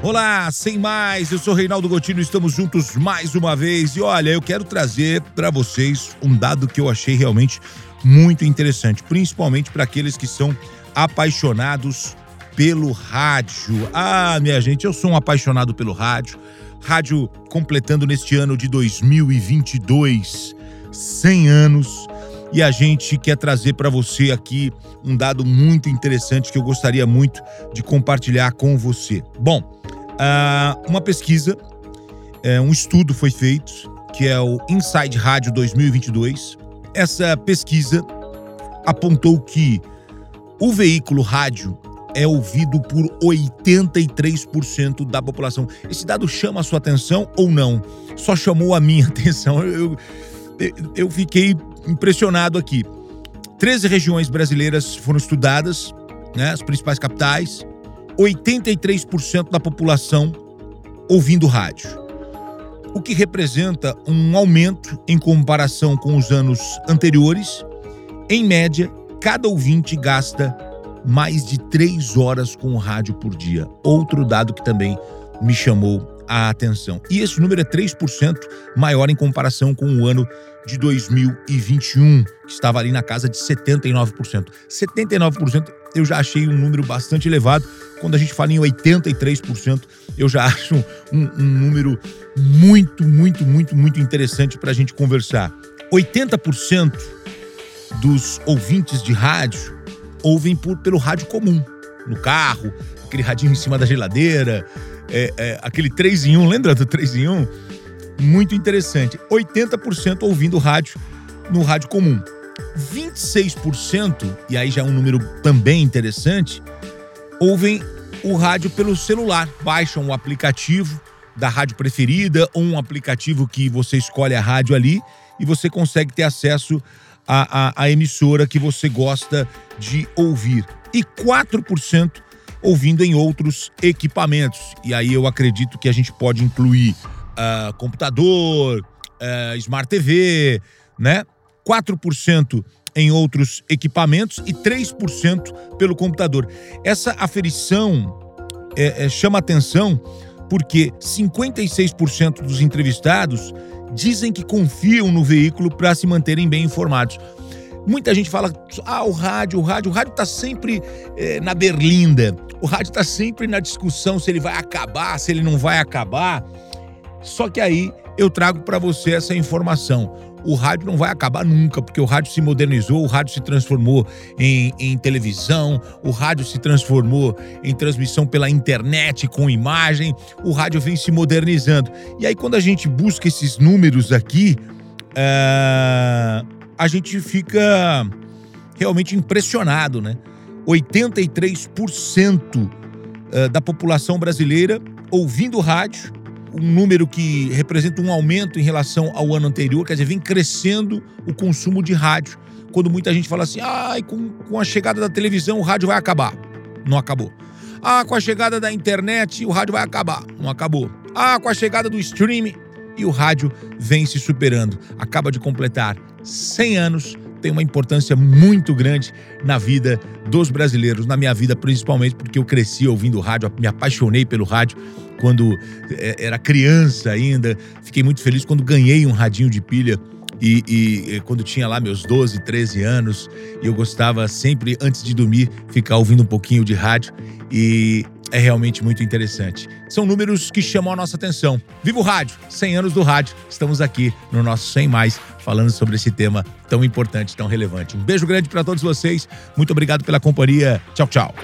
Olá, sem mais, eu sou Reinaldo Gotino, estamos juntos mais uma vez e olha, eu quero trazer para vocês um dado que eu achei realmente muito interessante, principalmente para aqueles que são apaixonados pelo rádio. Ah, minha gente, eu sou um apaixonado pelo rádio. Rádio completando neste ano de 2022 100 anos e a gente quer trazer para você aqui um dado muito interessante que eu gostaria muito de compartilhar com você. Bom, Uh, uma pesquisa, é, um estudo foi feito, que é o Inside Rádio 2022. Essa pesquisa apontou que o veículo rádio é ouvido por 83% da população. Esse dado chama a sua atenção ou não? Só chamou a minha atenção. Eu, eu, eu fiquei impressionado aqui. 13 regiões brasileiras foram estudadas, né, as principais capitais. 83% da população ouvindo rádio, o que representa um aumento em comparação com os anos anteriores. Em média, cada ouvinte gasta mais de três horas com rádio por dia. Outro dado que também me chamou a atenção. E esse número é 3% maior em comparação com o ano de 2021, que estava ali na casa de 79%. 79% eu já achei um número bastante elevado. Quando a gente fala em 83%, eu já acho um, um número muito, muito, muito, muito interessante para a gente conversar. 80% dos ouvintes de rádio ouvem por, pelo rádio comum, no carro, aquele radinho em cima da geladeira, é, é, aquele 3 em 1, lembra do 3 em 1? Muito interessante. 80% ouvindo rádio no rádio comum. 26%, e aí já é um número também interessante, ouvem o rádio pelo celular. Baixam o aplicativo da rádio preferida ou um aplicativo que você escolhe a rádio ali e você consegue ter acesso à, à, à emissora que você gosta de ouvir. E 4% ouvindo em outros equipamentos. E aí eu acredito que a gente pode incluir uh, computador, uh, Smart TV, né? 4% em outros equipamentos e 3% pelo computador. Essa aferição é, é, chama atenção porque 56% dos entrevistados dizem que confiam no veículo para se manterem bem informados. Muita gente fala, ah, o rádio, o rádio, o rádio está sempre é, na berlinda, o rádio está sempre na discussão se ele vai acabar, se ele não vai acabar. Só que aí eu trago para você essa informação. O rádio não vai acabar nunca, porque o rádio se modernizou, o rádio se transformou em, em televisão, o rádio se transformou em transmissão pela internet com imagem, o rádio vem se modernizando. E aí, quando a gente busca esses números aqui, uh, a gente fica realmente impressionado, né? 83% eh, da população brasileira ouvindo rádio um número que representa um aumento em relação ao ano anterior, quer dizer, vem crescendo o consumo de rádio. Quando muita gente fala assim, ah, com, com a chegada da televisão o rádio vai acabar. Não acabou. Ah, com a chegada da internet o rádio vai acabar. Não acabou. Ah, com a chegada do streaming e o rádio vem se superando. Acaba de completar 100 anos tem uma importância muito grande na vida dos brasileiros, na minha vida principalmente porque eu cresci ouvindo rádio, me apaixonei pelo rádio quando é, era criança ainda. Fiquei muito feliz quando ganhei um radinho de pilha e, e, quando tinha lá meus 12, 13 anos, eu gostava sempre, antes de dormir, ficar ouvindo um pouquinho de rádio e é realmente muito interessante. São números que chamam a nossa atenção. Viva o rádio, 100 anos do rádio. Estamos aqui no nosso 100 mais falando sobre esse tema tão importante, tão relevante. Um beijo grande para todos vocês. Muito obrigado pela companhia. Tchau, tchau.